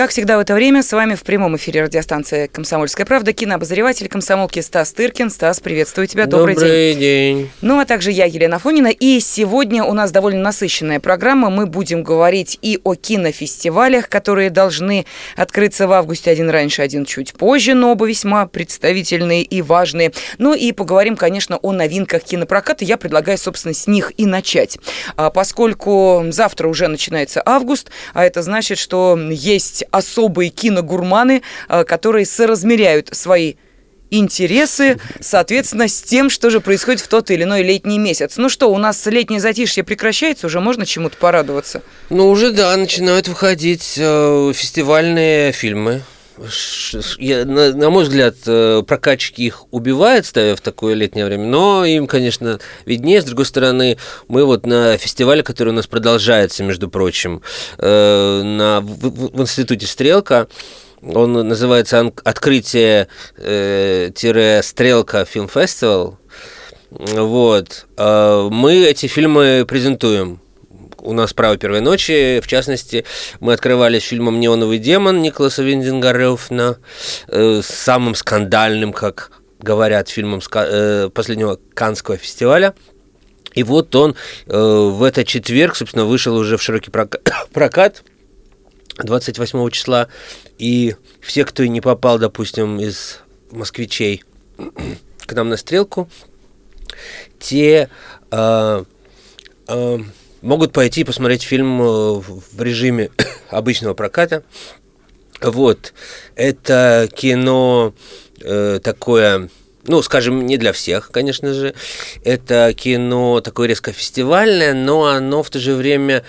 Как всегда в это время с вами в прямом эфире радиостанции «Комсомольская правда» кинообозреватель комсомолки Стас Тыркин. Стас, приветствую тебя. Добрый, Добрый день. день. Ну, а также я, Елена Фонина. И сегодня у нас довольно насыщенная программа. Мы будем говорить и о кинофестивалях, которые должны открыться в августе. Один раньше, один чуть позже, но оба весьма представительные и важные. Ну и поговорим, конечно, о новинках кинопроката. Я предлагаю, собственно, с них и начать. А поскольку завтра уже начинается август, а это значит, что есть особые киногурманы, э, которые соразмеряют свои интересы, соответственно, с тем, что же происходит в тот или иной летний месяц. Ну что, у нас летнее затишье прекращается, уже можно чему-то порадоваться? Ну, уже, да, начинают выходить э, фестивальные фильмы на, мой взгляд, э, прокачки их убивают, ставя в такое летнее время, но им, конечно, виднее. С другой стороны, мы вот на фестивале, который у нас продолжается, между прочим, э, на, в, в институте «Стрелка», он называется «Открытие-стрелка фильм фестивал». Вот. Э, мы эти фильмы презентуем у нас «Право первой ночи». В частности, мы открывали с фильмом «Неоновый демон» Николаса Виндингарёфна, э, самым скандальным, как говорят, фильмом э, последнего Канского фестиваля. И вот он э, в этот четверг, собственно, вышел уже в широкий прокат 28 числа. И все, кто не попал, допустим, из москвичей к нам на стрелку, те э, э, могут пойти посмотреть фильм э, в режиме обычного проката. Вот. Это кино э, такое ну, скажем, не для всех, конечно же. Это кино такое резко фестивальное, но оно в то же время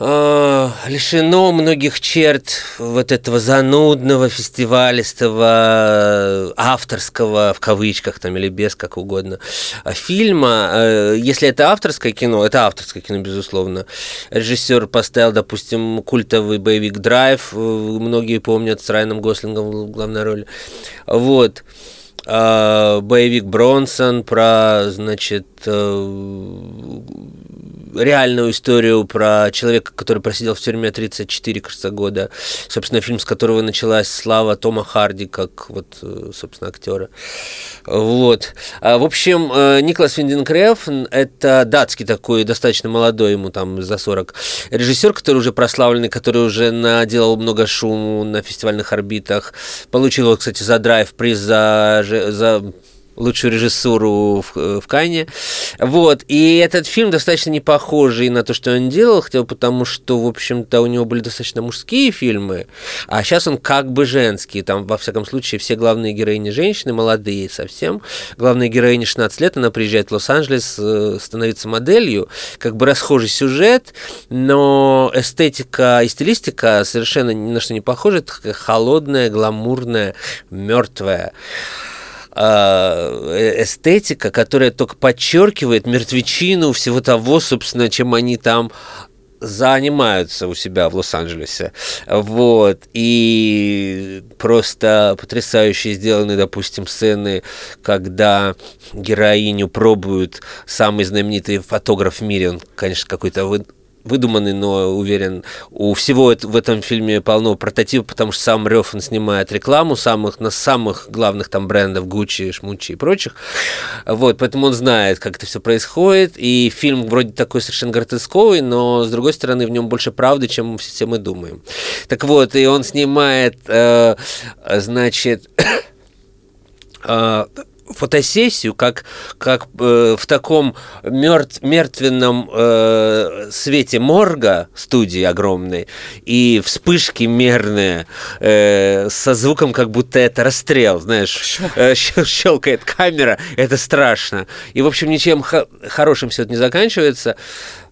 э, лишено многих черт вот этого занудного, фестивалистого, авторского, в кавычках там или без, как угодно, фильма. Э, если это авторское кино, это авторское кино, безусловно. Режиссер поставил, допустим, культовый боевик «Драйв», э, многие помнят, с Райаном Гослингом в главной роли. Вот. Боевик Бронсон про, значит, э, реальную историю про человека, который просидел в тюрьме 34, кажется, года. Собственно, фильм, с которого началась слава Тома Харди, как вот, э, собственно, актера. Вот. А, в общем, э, Николас Виндинкреф – это датский такой, достаточно молодой, ему там за 40, режиссер, который уже прославленный, который уже наделал много шума на фестивальных орбитах. Получил, кстати, за драйв приз за, за лучшую режиссуру в, в Кане. Вот. И этот фильм достаточно не похожий на то, что он делал, хотя бы потому, что, в общем-то, у него были достаточно мужские фильмы, а сейчас он как бы женский. Там, во всяком случае, все главные героини женщины, молодые совсем. Главная героиня 16 лет, она приезжает в Лос-Анджелес э, становиться моделью. Как бы расхожий сюжет, но эстетика и стилистика совершенно ни на что не похожи. Такая холодная, гламурная, мертвая. Э, эстетика, которая только подчеркивает мертвечину всего того, собственно, чем они там занимаются у себя в Лос-Анджелесе. Вот. И просто потрясающе сделаны, допустим, сцены, когда героиню пробуют самый знаменитый фотограф в мире, он, конечно, какой-то выдуманный, но уверен, у всего в этом фильме полно прототипов, потому что сам Рёфан снимает рекламу самых, на самых главных там брендов Гуччи, Шмучи и прочих. Вот, поэтому он знает, как это все происходит. И фильм вроде такой совершенно гротесковый, но с другой стороны в нем больше правды, чем все мы думаем. Так вот, и он снимает, э, значит, э, фотосессию, как, как э, в таком мертв, мертвенном э, свете морга студии огромной и вспышки мерные э, со звуком, как будто это расстрел, знаешь, э, щелкает камера, это страшно. И, в общем, ничем хорошим все это не заканчивается.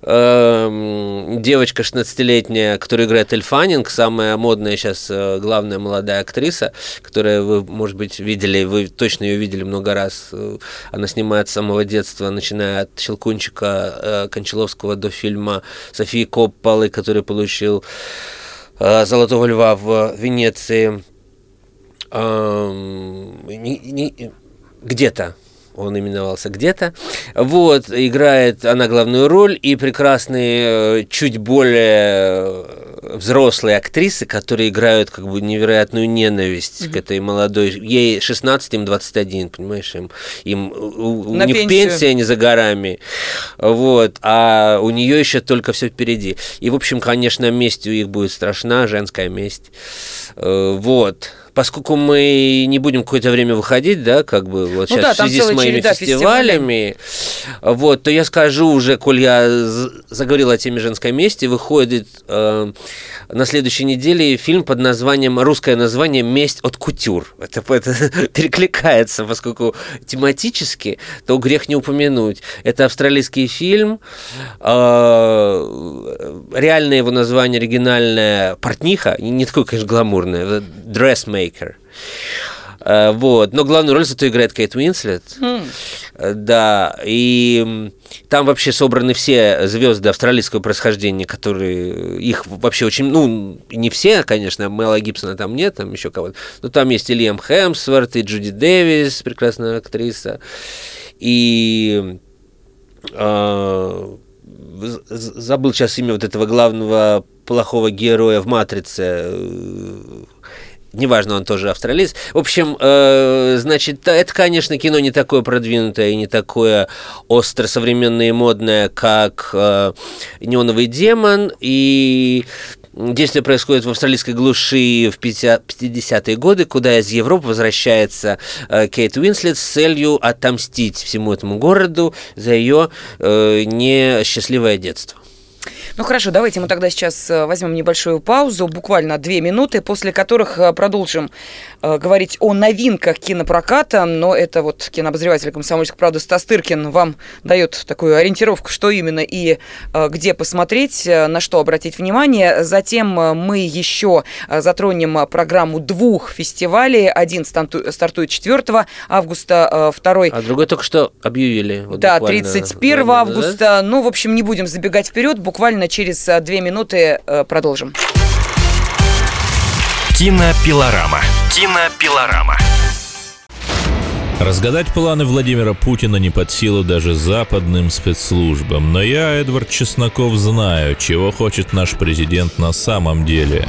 Эм, девочка 16-летняя, которая играет Эльфанинг, самая модная сейчас э, главная молодая актриса, которая вы, может быть, видели, вы точно ее видели много раз. Э, она снимает с самого детства, начиная от Щелкунчика э, Кончаловского до фильма Софии Копполы, который получил Золотого льва в Венеции. Эм, где-то он именовался где-то. Вот, играет она главную роль, и прекрасные, э, чуть более взрослые актрисы, которые играют как бы невероятную ненависть mm-hmm. к этой молодой. Ей 16, им 21, понимаешь, им, им у, На у них пенсия не за горами. Вот, а у нее еще только все впереди. И, в общем, конечно, месть у них будет страшна, женская месть. Вот поскольку мы не будем какое-то время выходить, да, как бы вот ну сейчас да, в связи с моими фестивалями, вот, то я скажу уже, коль я заговорил о теме женской мести, выходит э, на следующей неделе фильм под названием, русское название «Месть от кутюр». Это, это перекликается, поскольку тематически, то грех не упомянуть. Это австралийский фильм, э, реальное его название оригинальное «Портниха», не такое, конечно, гламурное, «Dressmaker», Мейкер. Э, вот. Но главную роль зато играет Кейт Уинслет. Mm. Да. И там вообще собраны все звезды австралийского происхождения, которые их вообще очень, ну, не все, конечно, Мэла Гибсона там нет, там еще кого-то. Но там есть и Лиам Хемсворт, и Джуди Дэвис, прекрасная актриса. И э, забыл сейчас имя вот этого главного плохого героя в «Матрице», неважно, он тоже австралиец. В общем, э, значит, это, конечно, кино не такое продвинутое и не такое остро современное и модное, как э, «Неоновый демон», и Действие происходит в австралийской глуши в 50-е годы, куда из Европы возвращается э, Кейт Уинслет с целью отомстить всему этому городу за ее э, несчастливое детство. Ну хорошо, давайте мы тогда сейчас э, возьмем небольшую паузу, буквально две минуты, после которых э, продолжим э, говорить о новинках кинопроката, но это вот кинообозреватель «Комсомольской правды» Стас Тыркин вам дает такую ориентировку, что именно и где посмотреть, на что обратить внимание. Затем мы еще затронем программу двух фестивалей. Один стартует 4 августа, второй... А другой только что объявили. Вот да, 31 августа. Да? Ну, в общем, не будем забегать вперед, буквально через э, две минуты э, продолжим. Кинопилорама. Кинопилорама. Разгадать планы Владимира Путина не под силу даже западным спецслужбам, но я, Эдвард Чесноков, знаю, чего хочет наш президент на самом деле.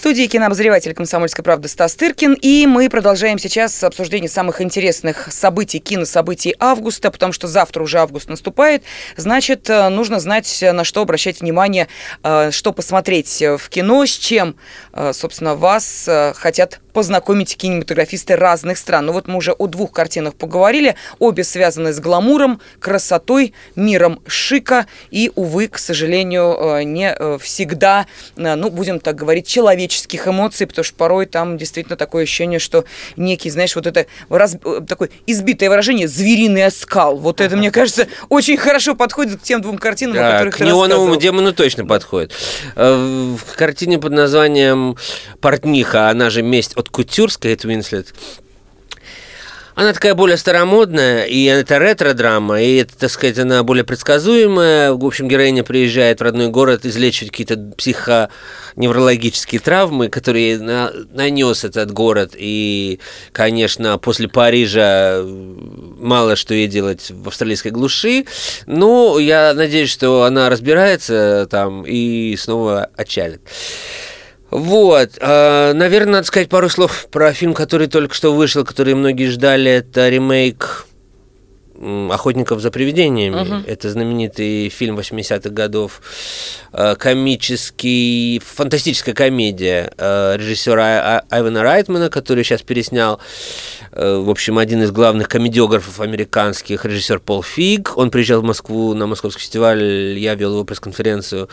студии кинообозреватель «Комсомольской правды» Стас Тыркин. И мы продолжаем сейчас обсуждение самых интересных событий, кинособытий августа, потому что завтра уже август наступает. Значит, э, нужно знать, на что обращать внимание, э, что посмотреть в кино, с чем, э, собственно, вас хотят познакомить кинематографисты разных стран. Ну вот мы уже о двух картинах поговорили. Обе связаны с гламуром, красотой, миром шика и, увы, к сожалению, не всегда, ну, будем так говорить, человеческих эмоций, потому что порой там действительно такое ощущение, что некий, знаешь, вот это раз, такое избитое выражение «звериный оскал». Вот это, мне кажется, очень хорошо подходит к тем двум картинам, да, о которых к неоновому демону точно подходит. Э, в картине под названием «Портниха», она же «Месть от Кутюрской», это Уинслет, она такая более старомодная, и это ретро-драма, и это, так сказать, она более предсказуемая. В общем, героиня приезжает в родной город излечивать какие-то психоневрологические травмы, которые на, нанес этот город. И, конечно, после Парижа мало что ей делать в австралийской глуши. Но я надеюсь, что она разбирается там и снова отчалит. Вот, э, наверное, надо сказать пару слов про фильм, который только что вышел, который многие ждали. Это ремейк «Охотников за привидениями». Угу. Это знаменитый фильм 80-х годов, э, комический, фантастическая комедия э, режиссера Айвана Райтмана, который сейчас переснял, э, в общем, один из главных комедиографов американских, режиссер Пол Фиг. Он приезжал в Москву на Московский фестиваль, я вел его пресс-конференцию,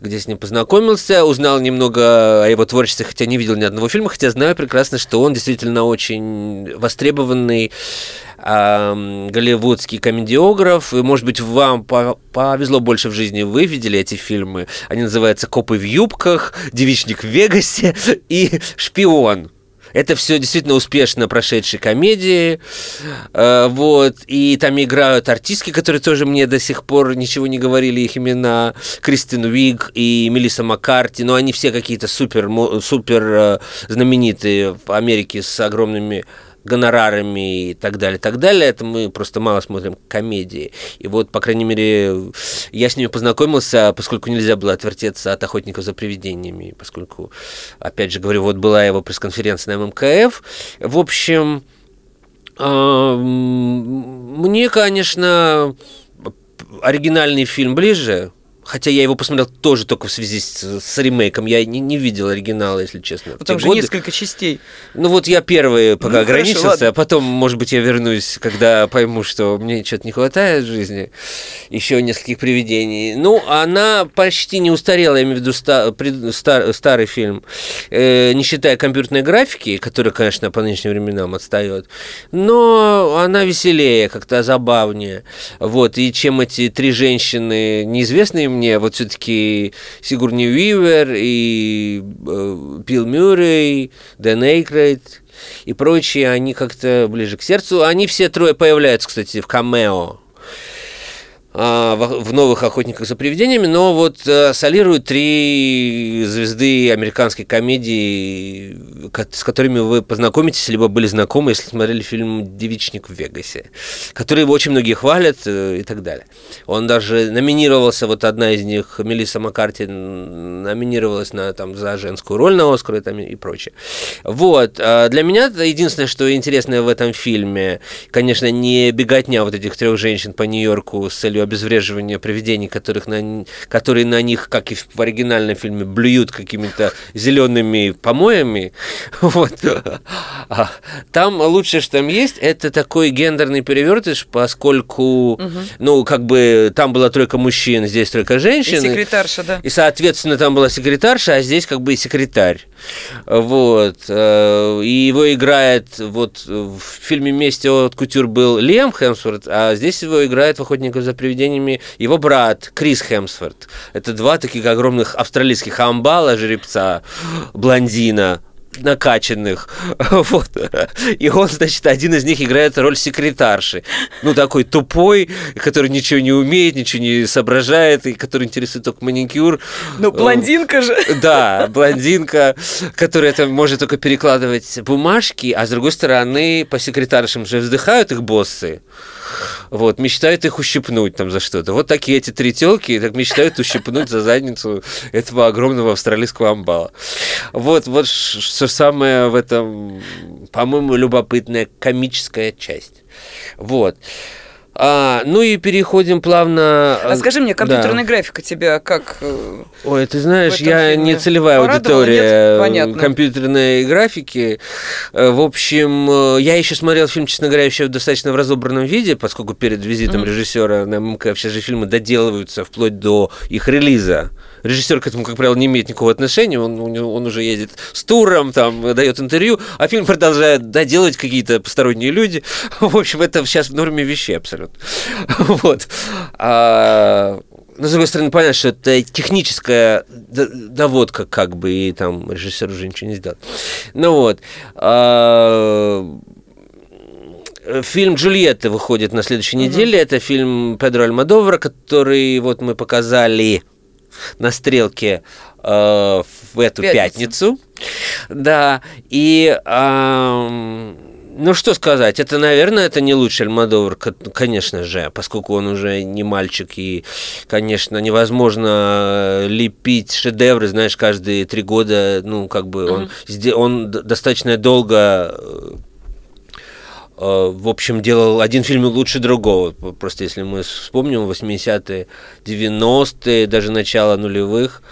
где с ним познакомился, узнал немного о его творчестве, хотя не видел ни одного фильма, хотя знаю прекрасно, что он действительно очень востребованный голливудский комедиограф. И, может быть, вам повезло больше в жизни, вы видели эти фильмы. Они называются «Копы в юбках», «Девичник в Вегасе» и «Шпион». Это все действительно успешно прошедшие комедии. Э, вот. И там играют артистки, которые тоже мне до сих пор ничего не говорили, их имена. Кристин Уиг и Мелисса Маккарти. Но они все какие-то супер, супер э, знаменитые в Америке с огромными гонорарами и так далее, так далее. Это мы просто мало смотрим комедии. И вот, по крайней мере, я с ними познакомился, поскольку нельзя было отвертеться от охотников за привидениями, поскольку, опять же говорю, вот была его пресс-конференция на ММКФ. В общем, мне, конечно, оригинальный фильм ближе, Хотя я его посмотрел тоже только в связи с, с ремейком. Я не, не видел оригинала, если честно. Там же годы. несколько частей. Ну вот я первый пока ну, ограничился, хорошо, а потом, может быть, я вернусь, когда пойму, что мне что-то не хватает в жизни. Еще нескольких привидений. Ну, она почти не устарела, я имею в виду ста, пред, стар, старый фильм. Э, не считая компьютерной графики, которая, конечно, по нынешним временам отстает. Но она веселее, как-то забавнее. Вот, и чем эти три женщины, неизвестные мне вот все-таки Сигурни Уивер и э, Билл Мюррей, Дэн Эйкрейд и прочие, они как-то ближе к сердцу. Они все трое появляются, кстати, в камео в новых охотниках за привидениями, но вот э, солируют три звезды американской комедии, с которыми вы познакомитесь, либо были знакомы, если смотрели фильм «Девичник в Вегасе», который очень многие хвалят э, и так далее. Он даже номинировался, вот одна из них, Мелисса Маккарти, номинировалась на, там, за женскую роль на Оскар и, там, и прочее. Вот. А для меня единственное, что интересное в этом фильме, конечно, не беготня вот этих трех женщин по Нью-Йорку с целью целью обезвреживания привидений, которых на, которые на них, как и в оригинальном фильме, блюют какими-то зелеными помоями. Вот. А там лучшее, что там есть, это такой гендерный перевертыш, поскольку, угу. ну, как бы там была тройка мужчин, здесь тройка женщин. И секретарша, да. И, соответственно, там была секретарша, а здесь как бы и секретарь. Вот. Э, и его играет, вот в фильме «Месть от Кутюр» был Лем Хемсворт, а здесь его играет в «Охотниках за привидениями» его брат Крис Хемсворт. Это два таких огромных австралийских амбала, жеребца, блондина, накачанных. Вот. И он, значит, один из них играет роль секретарши. Ну, такой тупой, который ничего не умеет, ничего не соображает, и который интересует только маникюр. Ну, блондинка же. Да, блондинка, которая там может только перекладывать бумажки, а с другой стороны, по секретаршам же вздыхают их боссы вот, мечтают их ущипнуть там за что-то. Вот такие эти три телки так мечтают ущипнуть за задницу этого огромного австралийского амбала. Вот, вот что самое в этом, по-моему, любопытная комическая часть. Вот. А, ну и переходим плавно. А скажи мне, компьютерная да. графика тебя как? Э, Ой, ты знаешь, я фильме? не целевая аудитория компьютерной графики. Э, в общем, э, я еще смотрел фильм, честно говоря, еще в достаточно в разобранном виде, поскольку перед визитом mm-hmm. режиссера на МК все же фильмы доделываются вплоть до их релиза режиссер к этому, как правило, не имеет никакого отношения, он, он уже едет с туром, там, дает интервью, а фильм продолжает доделать какие-то посторонние люди. В общем, это сейчас в норме вещей абсолютно. Вот. А, но, с другой стороны, понятно, что это техническая доводка, как бы, и там режиссер уже ничего не сделал. Ну вот. А, фильм «Джульетта» выходит на следующей неделе. Это фильм Педро Альмадовара, который вот мы показали на стрелке э, в эту пятницу. пятницу. Да, и... Э, ну, что сказать, это, наверное, это не лучший Альмадовар, конечно же, поскольку он уже не мальчик, и, конечно, невозможно лепить шедевры, знаешь, каждые три года, ну, как бы он, mm-hmm. он достаточно долго Э, в общем, делал один фильм лучше другого. Просто если мы вспомним 80-е, 90-е, даже начало нулевых.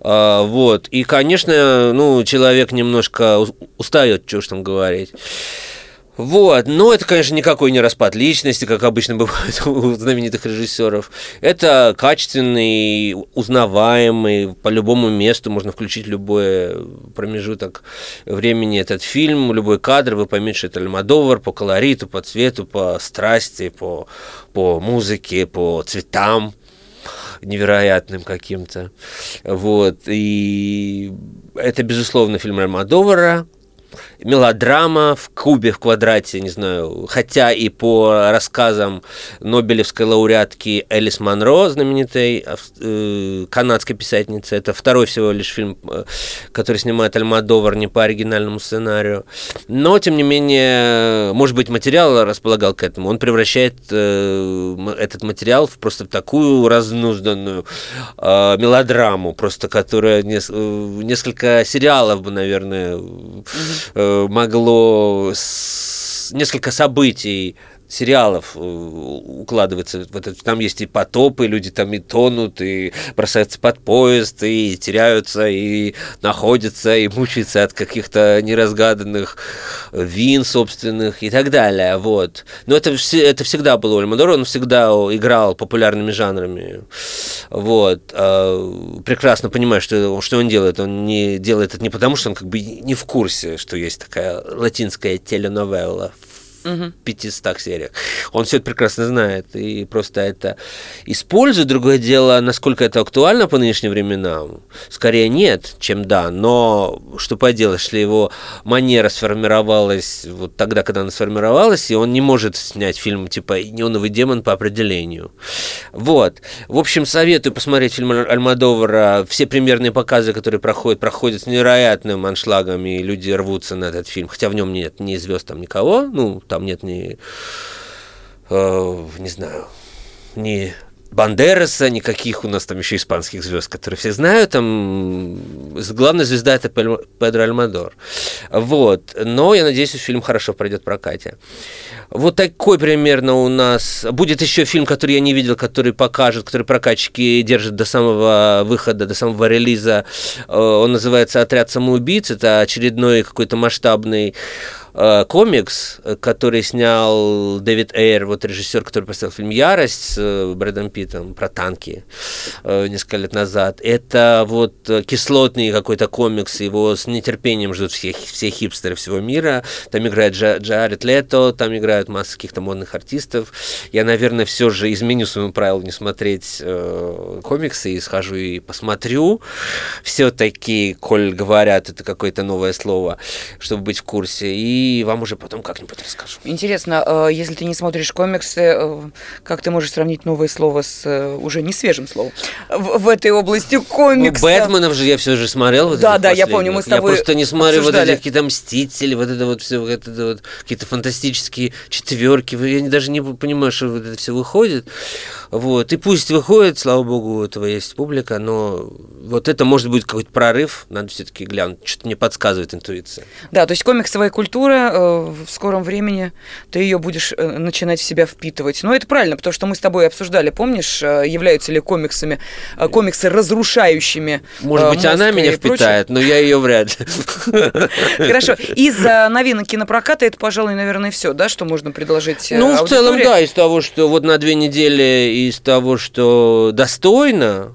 Э, вот. И, конечно, ну, человек немножко устает, что уж там говорить. Вот, но это, конечно, никакой не распад личности, как обычно бывает у знаменитых режиссеров. Это качественный, узнаваемый, по любому месту можно включить любой промежуток времени этот фильм, любой кадр, вы поймете, что это Альмадовар по колориту, по цвету, по страсти, по, по музыке, по цветам невероятным каким-то. Вот. И это, безусловно, фильм Альмадовара, мелодрама в кубе, в квадрате, не знаю, хотя и по рассказам Нобелевской лауреатки Элис Монро, знаменитой э, канадской писательницы, это второй всего лишь фильм, э, который снимает Альмадовар не по оригинальному сценарию, но, тем не менее, может быть, материал располагал к этому, он превращает э, этот материал в просто такую разнузданную э, мелодраму, просто которая нес, э, несколько сериалов бы, наверное, mm-hmm могло несколько событий сериалов э, укладывается. Вот это, там есть и потопы, люди там и тонут, и бросаются под поезд, и теряются, и находятся, и мучаются от каких-то неразгаданных вин собственных и так далее. Вот. Но это, это всегда было у Альмадора, он всегда играл популярными жанрами. Вот. А, прекрасно понимаю, что, что он делает. Он не делает это не потому, что он как бы не в курсе, что есть такая латинская теленовелла угу. 500 сериях. Он все это прекрасно знает и просто это использует. Другое дело, насколько это актуально по нынешним временам. Скорее нет, чем да. Но что поделать, если его манера сформировалась вот тогда, когда она сформировалась, и он не может снять фильм типа «Неоновый демон» по определению. Вот. В общем, советую посмотреть фильм Альмадовара. Все примерные показы, которые проходят, проходят с невероятным аншлагом, и люди рвутся на этот фильм. Хотя в нем нет ни звезд там никого. Ну, там там нет ни, э, не знаю, ни Бандераса, никаких у нас там еще испанских звезд, которые все знают. Там главная звезда это Педро Альмадор. Вот. Но я надеюсь, что фильм хорошо пройдет в прокате. Вот такой примерно у нас. Будет еще фильм, который я не видел, который покажет, который прокатчики держат до самого выхода, до самого релиза. Э, он называется «Отряд самоубийц». Это очередной какой-то масштабный комикс, который снял Дэвид Эйр, вот режиссер, который поставил фильм «Ярость» с э, Брэдом Питтом про танки э, несколько лет назад. Это вот кислотный какой-то комикс, его с нетерпением ждут все, все хипстеры всего мира. Там играет Джа, Джаред Лето, там играют масса каких-то модных артистов. Я, наверное, все же изменю своему правилу не смотреть э, комиксы и схожу и посмотрю. Все-таки, коль говорят, это какое-то новое слово, чтобы быть в курсе. И и вам уже потом как-нибудь расскажу. Интересно, э, если ты не смотришь комиксы, э, как ты можешь сравнить новое слово с э, уже не свежим словом в, в этой области комикса? Ну, Бэтменов же я все же смотрел. Вот да, да, я помню, мы с тобой Я просто не смотрю обсуждали. вот эти какие-то Мстители, вот это вот все, вот это вот, какие-то фантастические четверки. Я даже не понимаю, что вот это все выходит. Вот. И пусть выходит, слава богу, у этого есть публика, но вот это может быть какой-то прорыв, надо все-таки глянуть, что-то мне подсказывает интуиция. Да, то есть комиксовая культура э, в скором времени, ты ее будешь э, начинать в себя впитывать. Но это правильно, потому что мы с тобой обсуждали, помнишь, э, являются ли комиксами, э, комиксы разрушающими Может быть, она меня впитает, но я ее вряд ли. Хорошо. Из новинок кинопроката это, пожалуй, наверное, все, да, что можно предложить Ну, в целом, да, из того, что вот на две недели из того, что достойно,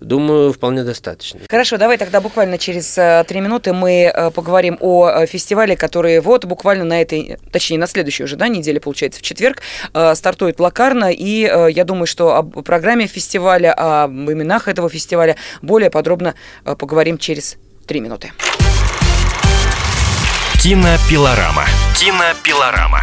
думаю, вполне достаточно. Хорошо, давай тогда буквально через э, три минуты мы э, поговорим о э, фестивале, который вот буквально на этой, точнее, на следующей уже, да, неделе, получается, в четверг, стартует Лакарна, и я думаю, что об программе фестиваля, об именах этого фестиваля более подробно поговорим через три минуты. Кинопилорама. Кинопилорама.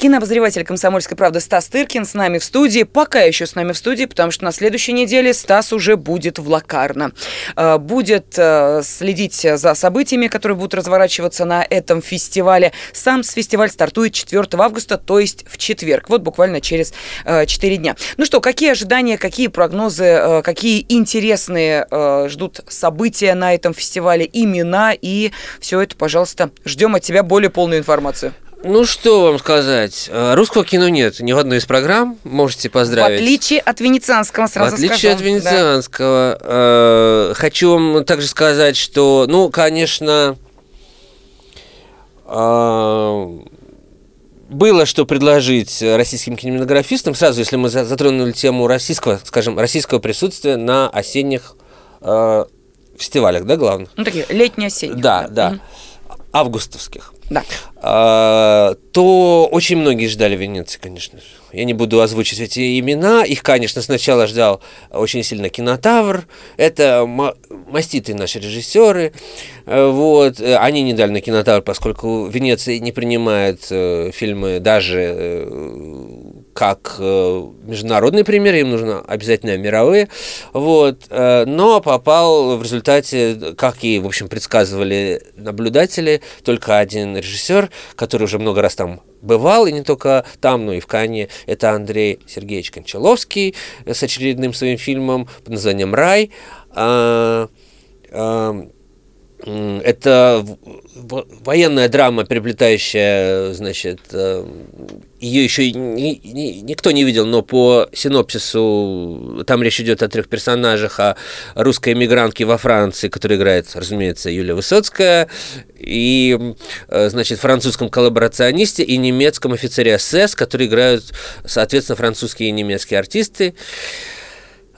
Кинообозреватель «Комсомольской правды» Стас Тыркин с нами в студии. Пока еще с нами в студии, потому что на следующей неделе Стас уже будет в Лакарно. Э, будет э, следить за событиями, которые будут разворачиваться на этом фестивале. Сам фестиваль стартует 4 августа, то есть в четверг. Вот буквально через 4 дня. Ну что, какие ожидания, какие прогнозы, какие интересные ждут события на этом фестивале, имена и все это, пожалуйста, ждем от тебя более полную информацию. Ну, что вам сказать? Э, русского кино нет ни в одной из программ. Можете поздравить. В отличие от венецианского, сразу В отличие скажу. от венецианского. Да. Э, хочу вам также сказать, что, ну, конечно, э, было что предложить российским кинематографистам. Сразу, если мы затронули тему российского, скажем, российского присутствия на осенних фестивалях, да, главных? Ну, такие летние-осенние. Да, да. да. Августовских да. а, то очень многие ждали Венеции, конечно же. Я не буду озвучить эти имена. Их, конечно, сначала ждал очень сильно кинотавр. Это маститые наши режиссеры. Вот. Они не дали на кинотавр, поскольку Венеция не принимает э, фильмы даже э, как э, международные примеры, им нужно обязательно мировые. Вот. Но попал в результате, как и, в общем, предсказывали наблюдатели, только один режиссер, который уже много раз там бывал, и не только там, но и в Кане. Это Андрей Сергеевич Кончаловский с очередным своим фильмом под названием «Рай». А, а, это военная драма, переплетающая, значит, э, ее еще ни, ни, никто не видел, но по синопсису там речь идет о трех персонажах, о русской эмигрантке во Франции, которая играет, разумеется, Юлия Высоцкая, и, э, значит, французском коллаборационисте и немецком офицере СС, которые играют, соответственно, французские и немецкие артисты.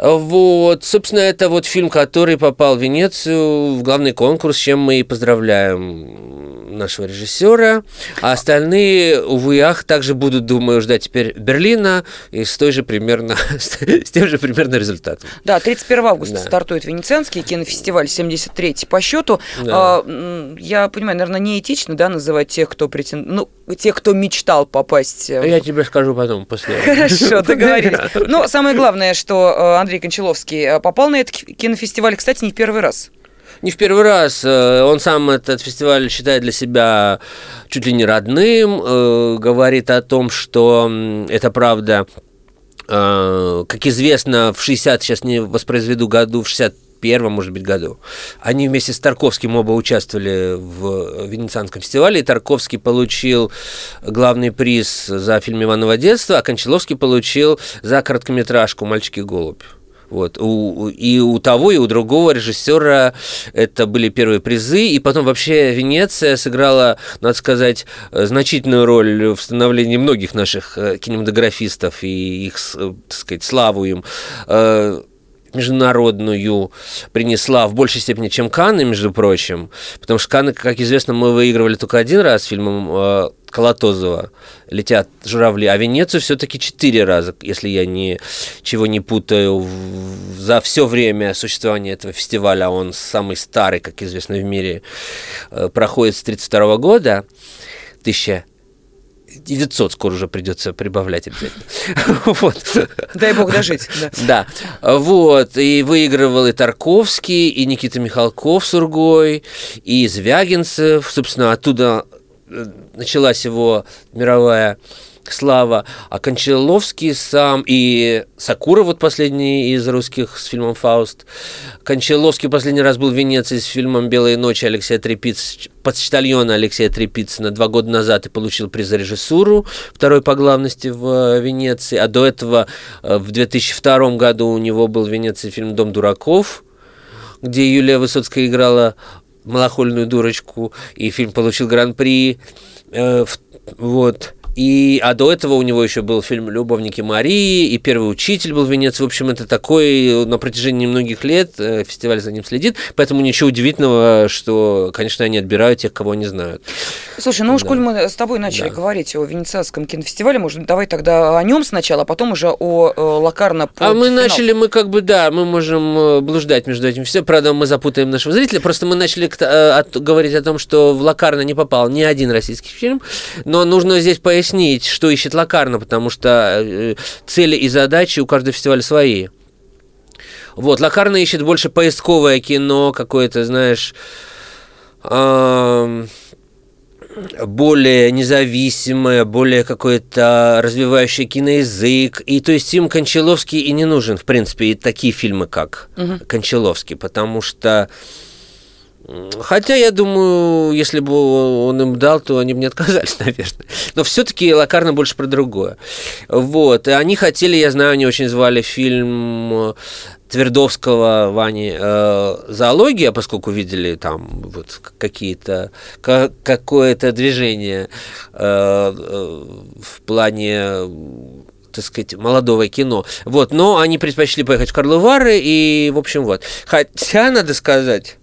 Вот, собственно, это вот фильм, который попал в Венецию в главный конкурс, с чем мы и поздравляем нашего режиссера. А остальные, увы, ах, также будут, думаю, ждать теперь Берлина и с той же примерно, с тем же примерно результатом. Да, 31 августа да. стартует Венецианский кинофестиваль, 73-й по счету. Да. А, я понимаю, наверное, неэтично, да, называть тех, кто претен... ну, тех, кто мечтал попасть. Я тебе скажу потом, после. Хорошо, договорились. Но самое главное, что э, Андрей Кончаловский э, попал на этот кинофестиваль, кстати, не в первый раз. Не в первый раз. Э, он сам этот фестиваль считает для себя чуть ли не родным, говорит о том, что это правда как известно, в 60, сейчас не воспроизведу году, в 60 первом, может быть, году. Они вместе с Тарковским оба участвовали в Венецианском фестивале, и Тарковский получил главный приз за фильм «Иваново детство», а Кончаловский получил за короткометражку «Мальчики и голубь». Вот. У, и у того, и у другого режиссера это были первые призы. И потом вообще Венеция сыграла, надо сказать, значительную роль в становлении многих наших э, кинематографистов и их, э, так сказать, славу им э, международную принесла в большей степени, чем Канны, между прочим, потому что Канны, как известно, мы выигрывали только один раз фильмом э, Колотозова. «Летят журавли», а Венецию все-таки четыре раза, если я ничего не путаю, за все время существования этого фестиваля, он самый старый, как известно, в мире, э, проходит с 1932 года, 1000 900 скоро уже придется прибавлять обязательно. вот. Дай бог дожить. Да. да. Вот. И выигрывал и Тарковский, и Никита Михалков с Ургой, и Звягинцев. Собственно, оттуда э, началась его мировая Слава, а Кончаловский сам и Сакура, вот последний из русских с фильмом «Фауст». Кончаловский последний раз был в Венеции с фильмом «Белые ночи» Алексея Трепиц, подчтальона Алексея Трепицына два года назад и получил приз за режиссуру, второй по главности в Венеции, а до этого э, в 2002 году у него был в Венеции фильм «Дом дураков», где Юлия Высоцкая играла малохольную дурочку, и фильм получил гран-при. Э, вот. И, а до этого у него еще был фильм «Любовники Марии», и «Первый учитель» был в Венеции. В общем, это такой на протяжении многих лет э, фестиваль за ним следит. Поэтому ничего удивительного, что, конечно, они отбирают тех, кого они знают. Слушай, ну уж, да. коль мы с тобой начали да. говорить о Венецианском кинофестивале, может, давай тогда о нем сначала, а потом уже о, о Лакарно А мы финал. начали, мы как бы, да, мы можем э, блуждать между этим все. Правда, мы запутаем нашего зрителя. Просто мы начали э, говорить о том, что в Лакарно не попал ни один российский фильм, но нужно здесь пояснить, пояснить, что ищет Лакарна, потому что э, цели и задачи у каждого фестиваля свои. Вот, Лакарна ищет больше поисковое кино, какое-то, знаешь, более независимое, более какое-то развивающее киноязык. И то есть им Кончаловский и не нужен, в принципе, и такие фильмы, как угу. Кончаловский, потому что Хотя, я думаю, если бы он им дал, то они бы не отказались, наверное. Но все-таки Лакарна больше про другое. Вот. И они хотели, я знаю, они очень звали фильм Твердовского Вани э, «Зоология», поскольку видели там вот какие-то какое-то движение э, э, в плане так сказать, молодого кино. Вот, но они предпочли поехать в Карловары, и, в общем, вот. Хотя, надо сказать,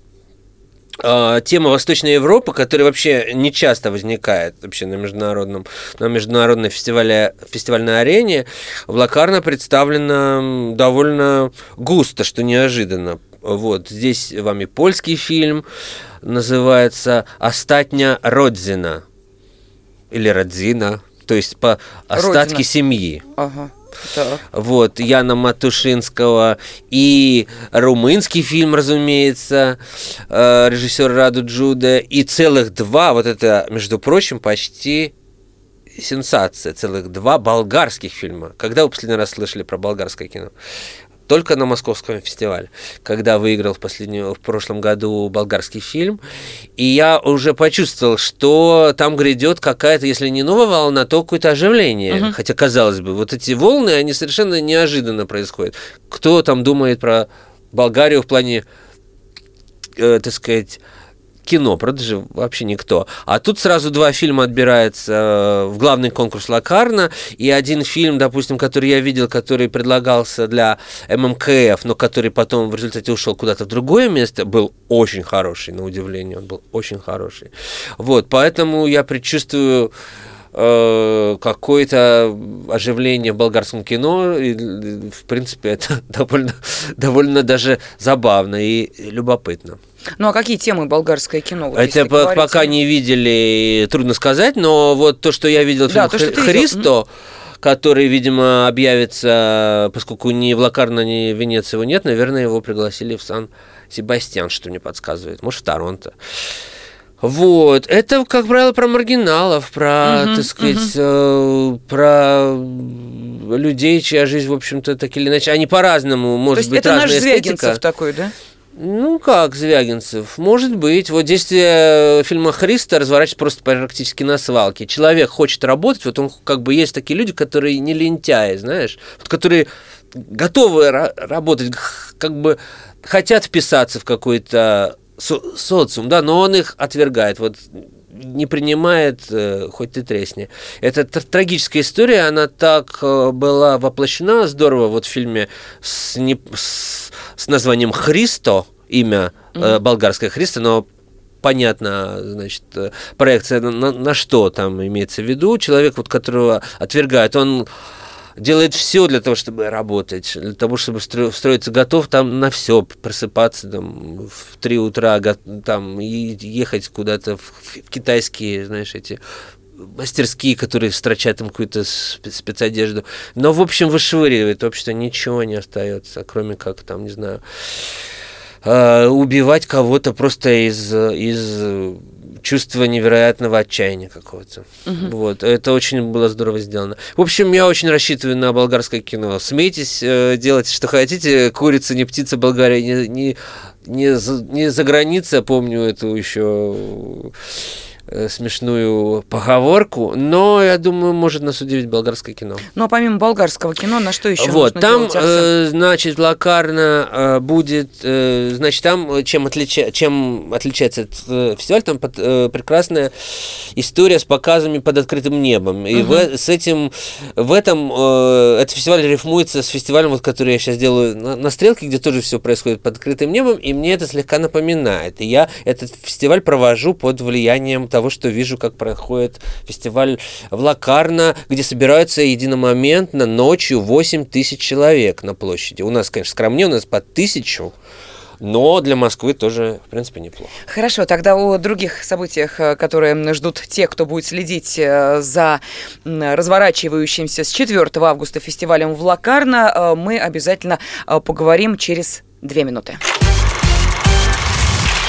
тема Восточной Европы, которая вообще не часто возникает вообще на международном, на международной фестивале, фестивальной арене, в Лакарно представлена довольно густо, что неожиданно. Вот, здесь вам и польский фильм, называется «Остатня Родзина» или «Родзина», то есть по остатки Родина. семьи. Ага. Так. Вот, Яна Матушинского. И румынский фильм, разумеется, э, режиссер Раду Джуда. И целых два, вот это, между прочим, почти сенсация, целых два болгарских фильма. Когда вы последний раз слышали про болгарское кино? Только на московском фестивале, когда выиграл в, последнем, в прошлом году болгарский фильм. И я уже почувствовал, что там грядет какая-то, если не новая волна, то какое-то оживление. Uh-huh. Хотя, казалось бы, вот эти волны, они совершенно неожиданно происходят. Кто там думает про Болгарию в плане, э, так сказать, кино, правда же, вообще никто. А тут сразу два фильма отбирается э, в главный конкурс Лакарна, и один фильм, допустим, который я видел, который предлагался для ММКФ, но который потом в результате ушел куда-то в другое место, был очень хороший, на удивление, он был очень хороший. Вот, поэтому я предчувствую э, какое-то оживление в болгарском кино. И, в принципе, это довольно, довольно даже забавно и любопытно. Ну а какие темы болгарское кино? Вот, Это по- пока не видели, трудно сказать, но вот то, что я видел да, фильм то, Христо, который, видимо, объявится, поскольку ни в Лакарно, ни в Венеции его нет, наверное, его пригласили в Сан-Себастьян, что мне подсказывает. Может, в Торонто. Вот, это, как правило, про маргиналов, про, uh-huh, так сказать, э, про людей, чья жизнь, в общем-то, так или иначе, они по-разному, может То есть быть, это разная наш эстетика. Такой, да? Ну, как Звягинцев? Может быть. Вот действие фильма «Христа» разворачивается просто практически на свалке. Человек хочет работать, вот он как бы есть такие люди, которые не лентяи, знаешь, вот, которые готовы работать, как бы хотят вписаться в какой-то со социум, да, но он их отвергает. Вот не принимает, э, хоть ты тресни. Это трагическая история, она так э, была воплощена здорово вот в фильме с, не, с, с названием «Христо», имя mm-hmm. болгарское «Христо», но понятно, значит, проекция на, на, на что там имеется в виду. Человек, вот, которого отвергают, он делает все для того, чтобы работать, для того, чтобы строиться готов там на все, просыпаться там в 3 утра, там, и ехать куда-то в, в китайские, знаешь, эти мастерские, которые строчат там какую-то спецодежду. Но, в общем, вышвыривает общество, ничего не остается, кроме как, там, не знаю, э, убивать кого-то просто из, из чувство невероятного отчаяния какого-то. Угу. Вот. Это очень было здорово сделано. В общем, я очень рассчитываю на болгарское кино. Смейтесь, э, делайте, что хотите. Курица, не птица, Болгария не, не, не, за, не за граница, помню эту еще смешную поговорку, но я думаю, может нас удивить болгарское кино. Ну а помимо болгарского кино, на что еще? Вот там, э, значит, Лакарна э, будет, э, значит, там чем, отлича, чем отличается этот э, фестиваль, там под, э, прекрасная история с показами под открытым небом. И угу. в, с этим, в этом э, этот фестиваль рифмуется с фестивалем, вот, который я сейчас делаю на, на Стрелке, где тоже все происходит под открытым небом, и мне это слегка напоминает. И я этот фестиваль провожу под влиянием того, того, что вижу, как проходит фестиваль в Лакарно, где собираются единомоментно ночью 8 тысяч человек на площади. У нас, конечно, скромнее, у нас по тысячу, Но для Москвы тоже, в принципе, неплохо. Хорошо, тогда о других событиях, э, которые ждут те, кто будет следить э, за разворачивающимся с 4 августа фестивалем в Лакарно, э, мы обязательно поговорим через две минуты.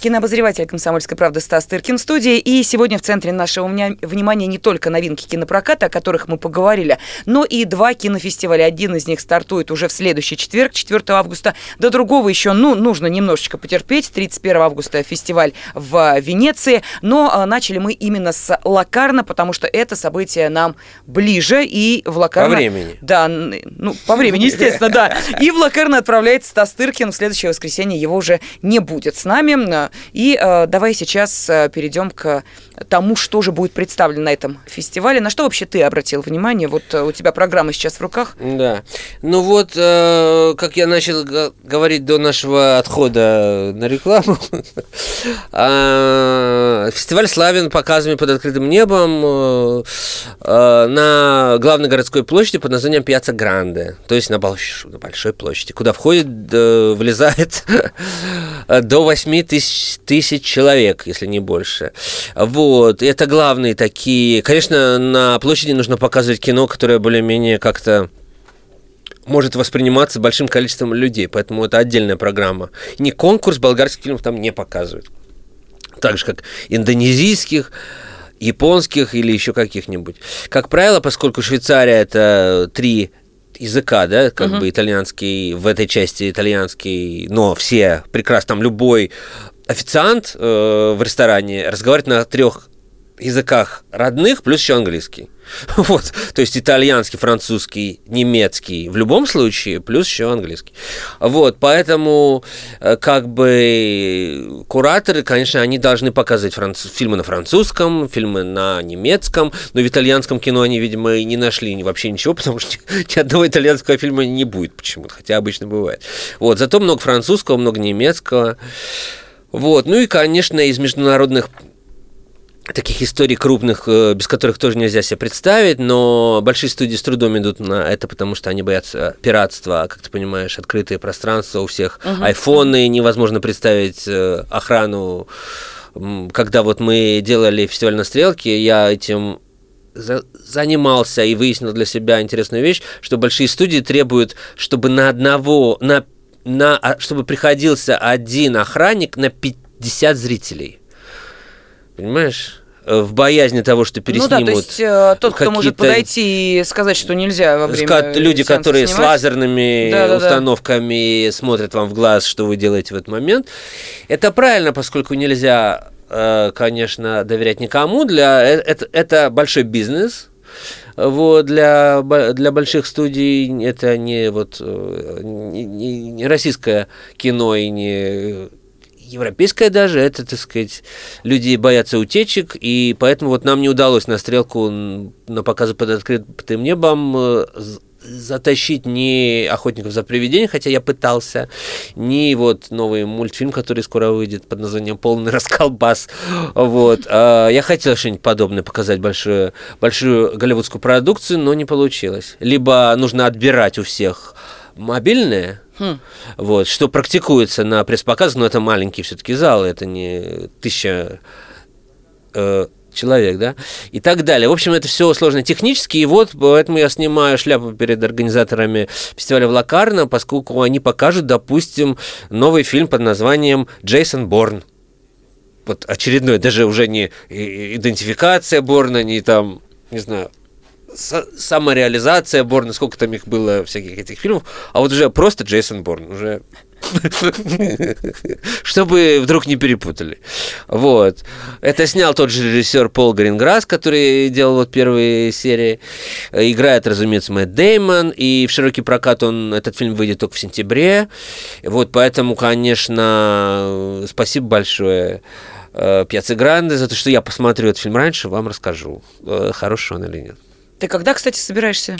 кинообозреватель «Комсомольской правды» Стас Тыркин в студии. И сегодня в центре нашего внимания не только новинки кинопроката, о которых мы поговорили, но и два кинофестиваля. Один из них стартует уже в следующий четверг, 4 августа. До другого еще, ну, нужно немножечко потерпеть. 31 августа фестиваль в Венеции. Но а, начали мы именно с Лакарна, потому что это событие нам ближе. И в Лакарно... По времени. Да, ну, по времени, естественно, да. И в Лакарно отправляется Стас Тыркин. В следующее воскресенье его уже не будет с нами. И э, давай сейчас э, перейдем к тому, что же будет представлено на этом фестивале. На что вообще ты обратил внимание? Вот э, у тебя программа сейчас в руках. Да. Ну вот, как я начал говорить до нашего отхода на рекламу, а, фестиваль славен показами под открытым небом на главной городской площади под названием Пьяца Гранде, то есть на большой площади, куда входит, влезает до 8 тысяч, тысяч человек, если не больше. Вот это главные такие. Конечно, на площади нужно показывать кино, которое более-менее как-то может восприниматься большим количеством людей, поэтому это отдельная программа. Не конкурс болгарских фильмов там не показывают. Так же, как индонезийских, японских или еще каких-нибудь. Как правило, поскольку Швейцария это три языка, да, как uh-huh. бы итальянский, в этой части итальянский, но все прекрасно, там любой официант э, в ресторане разговаривает на трех языках родных, плюс еще английский. Вот, то есть итальянский, французский, немецкий в любом случае, плюс еще английский. Вот, поэтому э, как бы кураторы, конечно, они должны показывать франц... фильмы на французском, фильмы на немецком, но в итальянском кино они, видимо, и не нашли вообще ничего, потому что ни одного итальянского фильма не будет почему-то, хотя обычно бывает. Вот, зато много французского, много немецкого. Вот. Ну и, конечно, из международных таких историй крупных, э, без которых тоже нельзя себе представить, но большие студии с трудом идут на это, потому что они боятся пиратства, а, как ты понимаешь, открытые пространства у всех, uh-huh. айфоны, невозможно представить э, охрану. Когда вот мы делали фестиваль на стрелке, я этим занимался и выяснил для себя интересную вещь, что большие студии требуют, чтобы на одного, на на, а, чтобы приходился один охранник на 50 зрителей. Понимаешь? в боязни того, что переснимут. Ну да, то есть э, тот, кто может подойти и сказать, что нельзя во время Люди, которые снимать. с лазерными да, установками да. смотрят вам в глаз, что вы делаете в этот момент. Это правильно, поскольку нельзя, э, конечно, доверять никому. Для, э, это, это большой бизнес, вот, для, для больших студий это не, вот, э, не, не, не российское кино и не европейское даже, это, так сказать, люди боятся утечек, и поэтому вот нам не удалось на стрелку на показы под открытым небом э, затащить ни «Охотников за привидением», хотя я пытался, ни вот новый мультфильм, который скоро выйдет под названием «Полный расколбас». Вот. А, я хотел что-нибудь подобное показать, большую, большую голливудскую продукцию, но не получилось. Либо нужно отбирать у всех мобильные, хм. вот, что практикуется на пресс-показах, но это маленький все-таки зал, это не тысяча э, человек, да, и так далее. В общем, это все сложно технически, и вот поэтому я снимаю шляпу перед организаторами фестиваля в Лакарно, поскольку они покажут, допустим, новый фильм под названием «Джейсон Борн». Вот очередной, даже уже не идентификация Борна, не там, не знаю, самореализация Борна, сколько там их было всяких этих фильмов, а вот уже просто Джейсон Борн, уже Чтобы вдруг не перепутали. Вот. Это снял тот же режиссер Пол Гринграсс, который делал вот первые серии. Играет, разумеется, Мэтт Деймон, и в широкий прокат он, этот фильм выйдет только в сентябре. Вот поэтому, конечно, спасибо большое э, Пьяце Гранде за то, что я посмотрю этот фильм раньше, вам расскажу, э, хороший он или нет. Ты когда, кстати, собираешься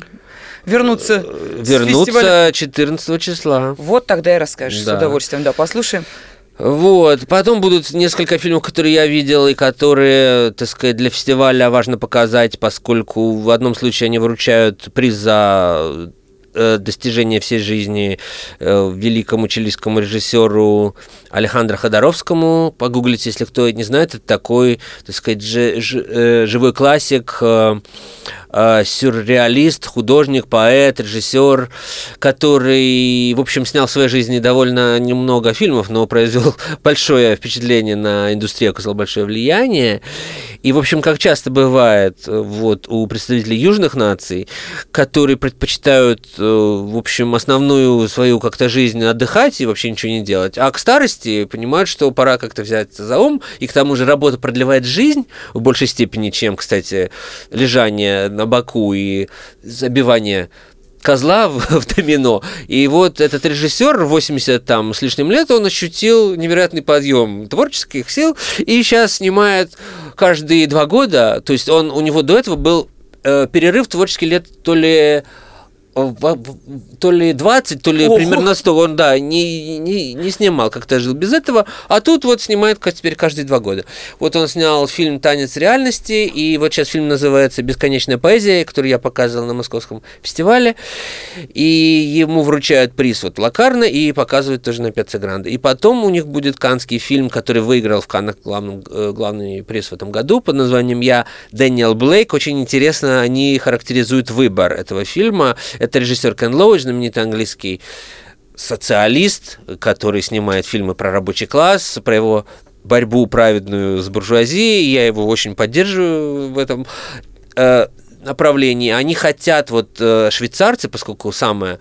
вернуться? Вернуться 14 числа. Вот тогда и расскажешь да. с удовольствием. Да, послушаем. Вот. Потом будут несколько фильмов, которые я видел и которые, так сказать, для фестиваля важно показать, поскольку в одном случае они выручают приз за э, достижение всей жизни э, великому чилийскому режиссеру Алехандро Ходоровскому. Погуглите, если кто не знает, это такой, так сказать, э, живой классик э, сюрреалист, художник, поэт, режиссер, который, в общем, снял в своей жизни довольно немного фильмов, но произвел большое впечатление на индустрию, оказал большое влияние. И, в общем, как часто бывает вот, у представителей южных наций, которые предпочитают, э, в общем, основную свою как-то жизнь отдыхать и вообще ничего не делать, а к старости понимают, что пора как-то взять за ум, и к тому же работа продлевает жизнь в большей степени, чем, кстати, лежание на боку и забивание козла в, в домино. И вот этот режиссер 80 там с лишним лет, он ощутил невероятный подъем творческих сил и сейчас снимает каждые два года. То есть он, у него до этого был э, перерыв творческих лет то ли то ли 20, то ли Ого. примерно 100, он, да, не, не, не снимал, как-то жил без этого, а тут вот снимает теперь каждые два года. Вот он снял фильм «Танец реальности», и вот сейчас фильм называется «Бесконечная поэзия», который я показывал на московском фестивале, и ему вручают приз вот Лакарна и показывают тоже на Пятце Гранде. И потом у них будет канский фильм, который выиграл в Каннах главный, э, главный приз в этом году под названием «Я Дэниел Блейк». Очень интересно, они характеризуют выбор этого фильма. Это режиссер Кен Лоуч, знаменитый английский социалист, который снимает фильмы про рабочий класс, про его борьбу праведную с буржуазией. Я его очень поддерживаю в этом э, направлении. Они хотят, вот э, швейцарцы, поскольку самая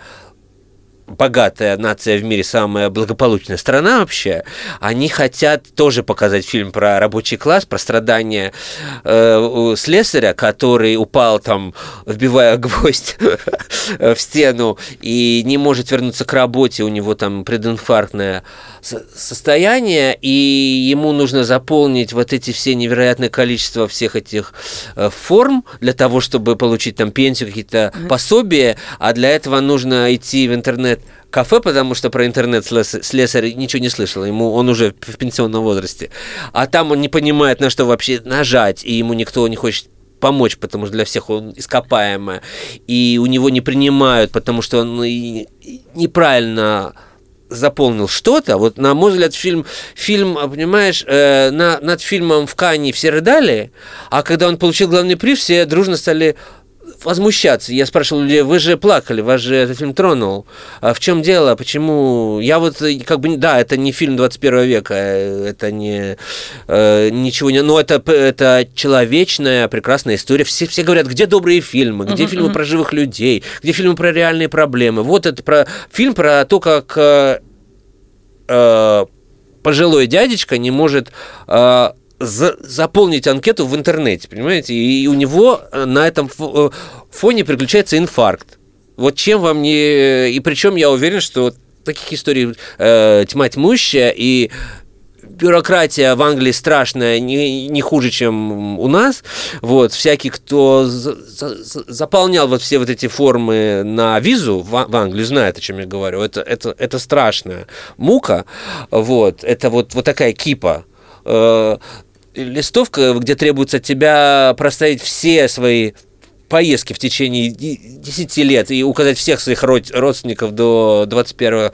богатая нация в мире, самая благополучная страна вообще, они хотят тоже показать фильм про рабочий класс, про страдания э, слесаря, который упал там, вбивая гвоздь в стену и не может вернуться к работе, у него там прединфарктное состояние, и ему нужно заполнить вот эти все невероятное количество всех этих э, форм для того, чтобы получить там пенсию, какие-то пособия, а для этого нужно идти в интернет кафе, потому что про интернет слесарь ничего не слышал, ему он уже в пенсионном возрасте. А там он не понимает, на что вообще нажать, и ему никто не хочет помочь, потому что для всех он ископаемое, и у него не принимают, потому что он неправильно заполнил что-то. Вот, на мой взгляд, фильм, фильм понимаешь, э, на, над фильмом в Кане все рыдали, а когда он получил главный приз, все дружно стали возмущаться. Я спрашивал людей, вы же плакали, вас же этот фильм тронул. А в чем дело? Почему? Я вот, как бы, да, это не фильм 21 века, э, это не э, ничего не... Но это, это человечная, прекрасная история. Все, все говорят, где добрые фильмы, где uh-huh, фильмы uh-huh. про живых людей, где фильмы про реальные проблемы. Вот это про фильм про то, как э, э, пожилой дядечка не может... Э, за, заполнить анкету в интернете, понимаете? И у него э, на этом э, фоне приключается инфаркт. Вот чем вам не... И причем я уверен, что таких историй э, тьма тьмущая, и бюрократия в Англии страшная, не, не хуже, чем у нас. Вот, всякий, кто за, за, заполнял вот все вот эти формы на визу в, в Англию, знает, о чем я говорю. Это, это, это страшная мука. Вот, это вот, вот такая кипа э, листовка, где требуется от тебя проставить все свои поездки в течение 10 лет и указать всех своих родственников до 21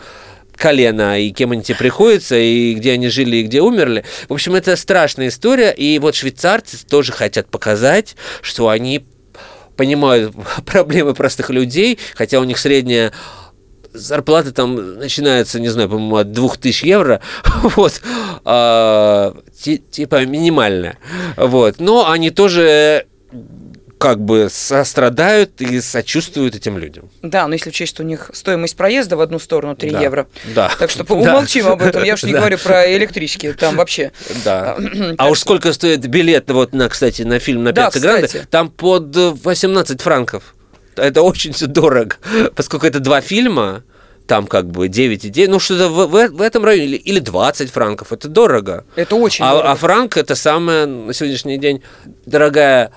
колена, и кем они тебе приходятся, и где они жили, и где умерли. В общем, это страшная история, и вот швейцарцы тоже хотят показать, что они понимают проблемы простых людей, хотя у них средняя зарплата там начинается, не знаю, по-моему, от 2000 евро, вот, а, типа минимальная, вот, но они тоже как бы сострадают и сочувствуют этим людям. Да, но если учесть, что у них стоимость проезда в одну сторону 3 Да. евро. Да. Так что Да. умолчим об этом. Я уж не Да. говорю про электрички. Там вообще. Да. Так А уж что- сколько стоит билет, вот, на, кстати, на фильм на Да, Пятце Гранде, кстати. там под э, 18 франков. Это очень все дорого, поскольку это два фильма, там как бы 9 и 9, ну что-то в, в- в этом районе, или, или 20 франков, это дорого. Это очень А, дорого. а франк это самая на сегодняшний день дорогая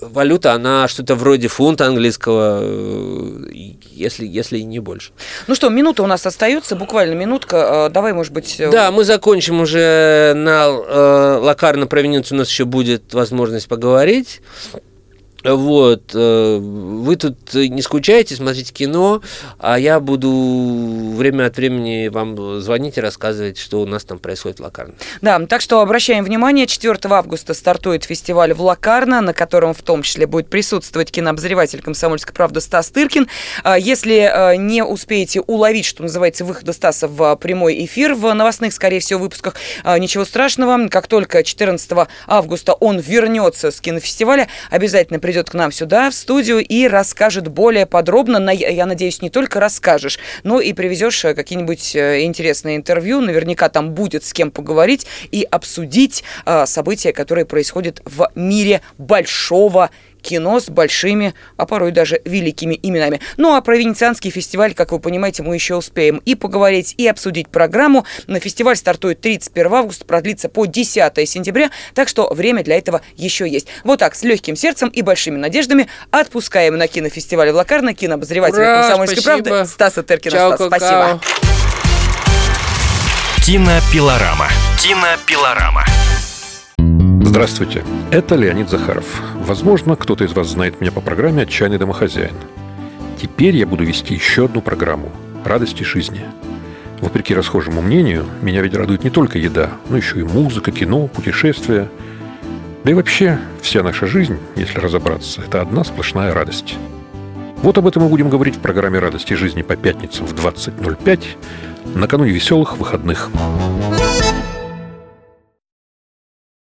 валюта, она что-то вроде фунта английского, э, если, если не больше. Ну что, минута у нас остается, буквально минутка. Э, Давай, может быть... э, Да, мы закончим уже на э, локарно провиненции, у нас еще будет возможность поговорить. Вот, э, вы тут не скучаете, смотрите кино, а я буду время от времени вам звонить и рассказывать, что у нас там происходит в Локарно. Да, так что обращаем внимание, 4 августа стартует фестиваль в Лакарно, на котором в том числе будет присутствовать кинообозреватель «Комсомольской правды» Стас Тыркин. А, Если а, не успеете уловить, что называется, выхода Стаса в прямой эфир в новостных, скорее всего, выпусках, а, ничего страшного. Как только 14 августа он вернется с кинофестиваля, обязательно придет к нам сюда, в студию, и расскажет более подробно. Я надеюсь, не только расскажешь, но и привезешь э, какие-нибудь э, интересные интервью. Наверняка там будет с кем поговорить и обсудить э, события, которые происходят в мире большого кино с большими, а порой даже великими именами. Ну а про Венецианский фестиваль, как вы понимаете, мы еще успеем и поговорить, и обсудить программу. На фестиваль стартует 31 августа, продлится по 10 сентября, так что время для этого еще есть. Вот так, с легким сердцем и большими надеждами отпускаем на кинофестиваль в Лакарно кинообозревателя Ура, «Комсомольской спасибо. правды» Стаса Теркина. Чао, Стас, какао. спасибо. Кинопилорама. Кинопилорама. Здравствуйте, это Леонид Захаров. Возможно, кто-то из вас знает меня по программе «Отчаянный домохозяин». Теперь я буду вести еще одну программу «Радости жизни». Вопреки расхожему мнению, меня ведь радует не только еда, но еще и музыка, кино, путешествия. Да и вообще, вся наша жизнь, если разобраться, это одна сплошная радость. Вот об этом мы будем говорить в программе «Радости жизни» по пятницам в 20.05 накануне веселых выходных.